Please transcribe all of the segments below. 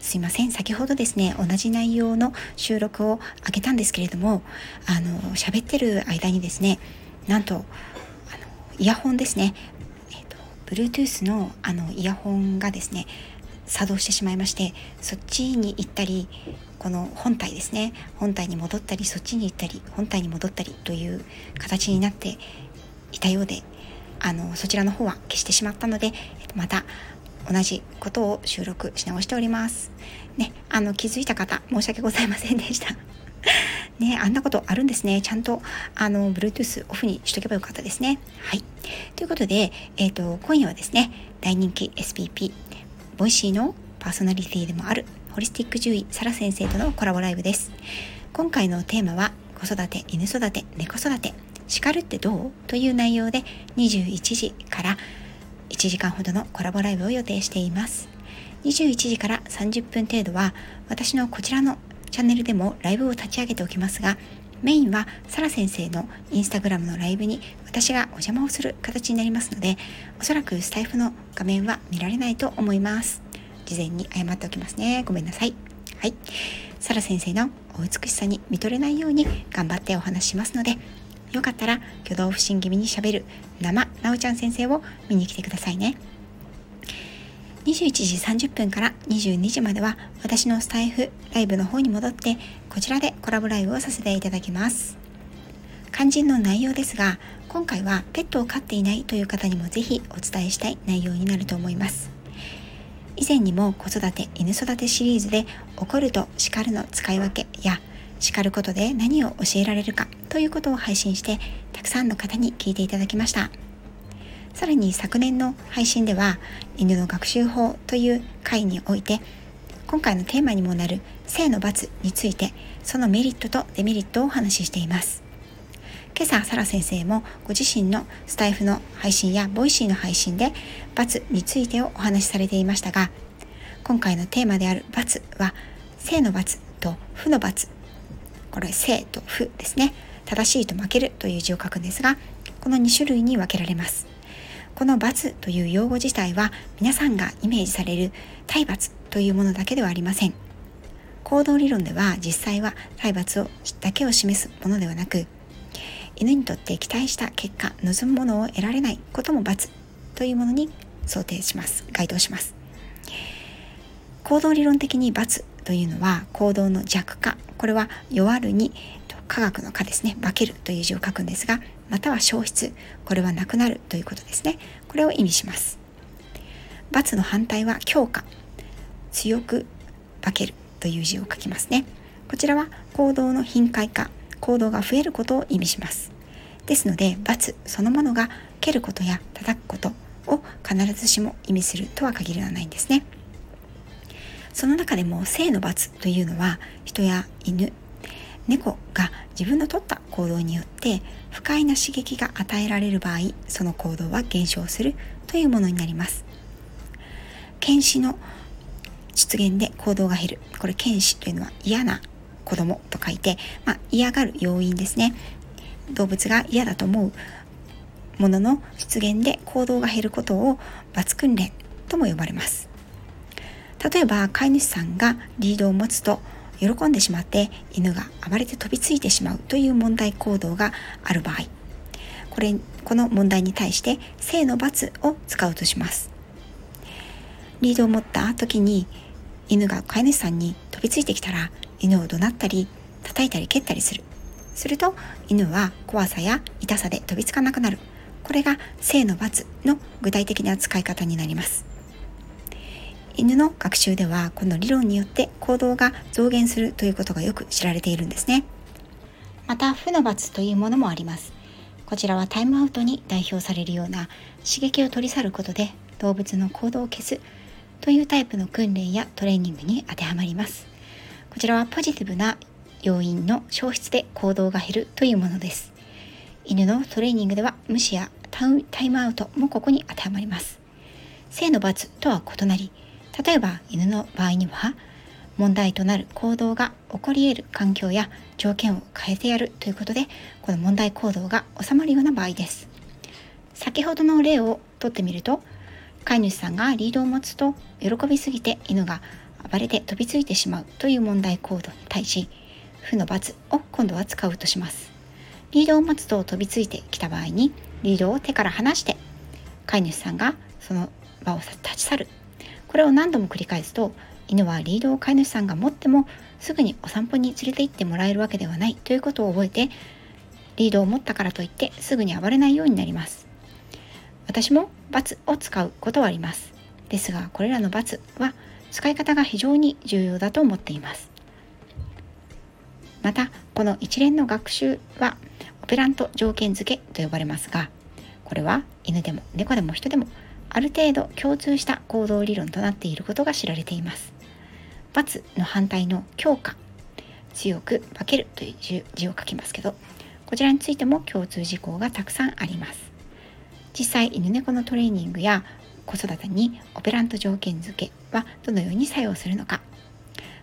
すいません。先ほどですね同じ内容の収録を上げたんですけれどもあの喋ってる間にですねなんとあのイヤホンですね、えーと、Bluetooth のあのイヤホンがですね作動してしまいましてそっちに行ったりこの本体ですね本体に戻ったりそっちに行ったり本体に戻ったりという形になっていたようであのそちらの方は消してしまったのでまた同じことを収録し直しております。ね、あの気づいた方申し訳ございませんでした。ね、あんなことあるんですね。ちゃんと、あの、Bluetooth オフにしとけばよかったですね。はい。ということで、えっ、ー、と、今夜はですね、大人気 SPP、 Voicy のパーソナリティでもある、ホリスティック獣医、サラ先生とのコラボライブです。今回のテーマは、子育て、犬育て、猫育て、叱るってどう？という内容で、21時から1時間ほどのコラボライブを予定しています。21時から30分程度は私のこちらのチャンネルでもライブを立ち上げておきますがメインはサラ先生のインスタグラムのライブに私がお邪魔をする形になりますのでおそらくスタイフの画面は見られないと思います。事前に謝っておきますね。ごめんなさい。はい。サラ先生のお美しさに見とれないように頑張ってお話ししますのでよかったら挙動不審気味にしゃべる生なおちゃん先生を見に来てくださいね。21時30分から22時までは私のスタイフライブの方に戻ってこちらでコラボライブをさせていただきます。肝心の内容ですが今回はペットを飼っていないという方にもぜひお伝えしたい内容になると思います。以前にも子育て犬育てシリーズで怒ると叱るの使い分けや叱ることで何を教えられるかということを配信してたくさんの方に聞いていただきました。さらに昨年の配信では犬の学習法という回において今回のテーマにもなる正の罰についてそのメリットとデメリットをお話ししています。今朝サラ先生もご自身のスタエフの配信や Voicy の配信で罰についてをお話しされていましたが今回のテーマである罰は性の罰と負の罰これ正と負ですね。正しいと負けるという字を書くんですがこの2種類に分けられます。この罰という用語自体は皆さんがイメージされる体罰というものだけではありません。行動理論では実際は体罰をだけを示すものではなく犬にとって期待した結果望むものを得られないことも罰というものに想定します。該当します。行動理論的に罰というのは行動の弱化これは弱るに科学の科ですね。化けるという字を書くんですがまたは消失。これはなくなるということですね。これを意味します。罰の反対は強化。強く化けるという字を書きますね。こちらは行動の頻回化。行動が増えることを意味します。ですので罰そのものが蹴ることや叩くことを必ずしも意味するとは限らないんですね。その中でも性の罰というのは人や犬猫が自分の取った行動によって不快な刺激が与えられる場合その行動は減少するというものになります。犬歯の出現で行動が減る。これ犬歯というのは嫌な子供と書いて、まあ、嫌がる要因ですね。動物が嫌だと思うものの出現で行動が減ることを罰訓練とも呼ばれます。例えば飼い主さんがリードを持つと喜んでしまって犬が暴れて飛びついてしまうという問題行動がある場合これこの問題に対して性の罰を使うとします。リードを持った時に犬が飼い主さんに飛びついてきたら犬を怒鳴ったり叩いたり蹴ったりする。すると犬は怖さや痛さで飛びつかなくなる。これが性の罰の具体的な使い方になります。犬の学習ではこの理論によって行動が増減するということがよく知られているんですね。また負の罰というものもあります。こちらはタイムアウトに代表されるような刺激を取り去ることで動物の行動を消すというタイプの訓練やトレーニングに当てはまります。こちらはポジティブな要因の消失で行動が減るというものです。犬のトレーニングでは無視やタイムアウトもここに当てはまります。性の罰とは異なり例えば犬の場合には問題となる行動が起こり得る環境や条件を変えてやるということでこの問題行動が収まるような場合です。先ほどの例をとってみると飼い主さんがリードを持つと喜びすぎて犬が暴れて飛びついてしまうという問題行動に対し負の罰を今度は使うとします。リードを持つと飛びついてきた場合にリードを手から離して飼い主さんがその場を立ち去るこれを何度も繰り返すと犬はリードを飼い主さんが持ってもすぐにお散歩に連れて行ってもらえるわけではないということを覚えてリードを持ったからといってすぐに暴れないようになります。私も罰を使うことはあります。ですがこれらの罰は使い方が非常に重要だと思っています。またこの一連の学習はオペラント条件付けと呼ばれますがこれは犬でも猫でも人でもある程度共通した行動理論となっていることが知られています。罰の反対の強化強く化けるという字を書きますけどこちらについても共通事項がたくさんあります。実際犬猫のトレーニングや子育てにオペラント条件付けはどのように作用するのか。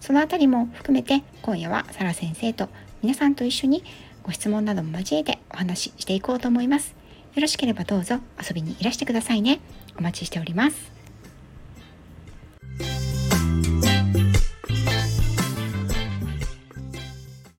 そのあたりも含めて今夜はサラ先生と皆さんと一緒にご質問なども交えてお話ししていこうと思います。よろしければどうぞ遊びにいらしてくださいね。お待ちしております。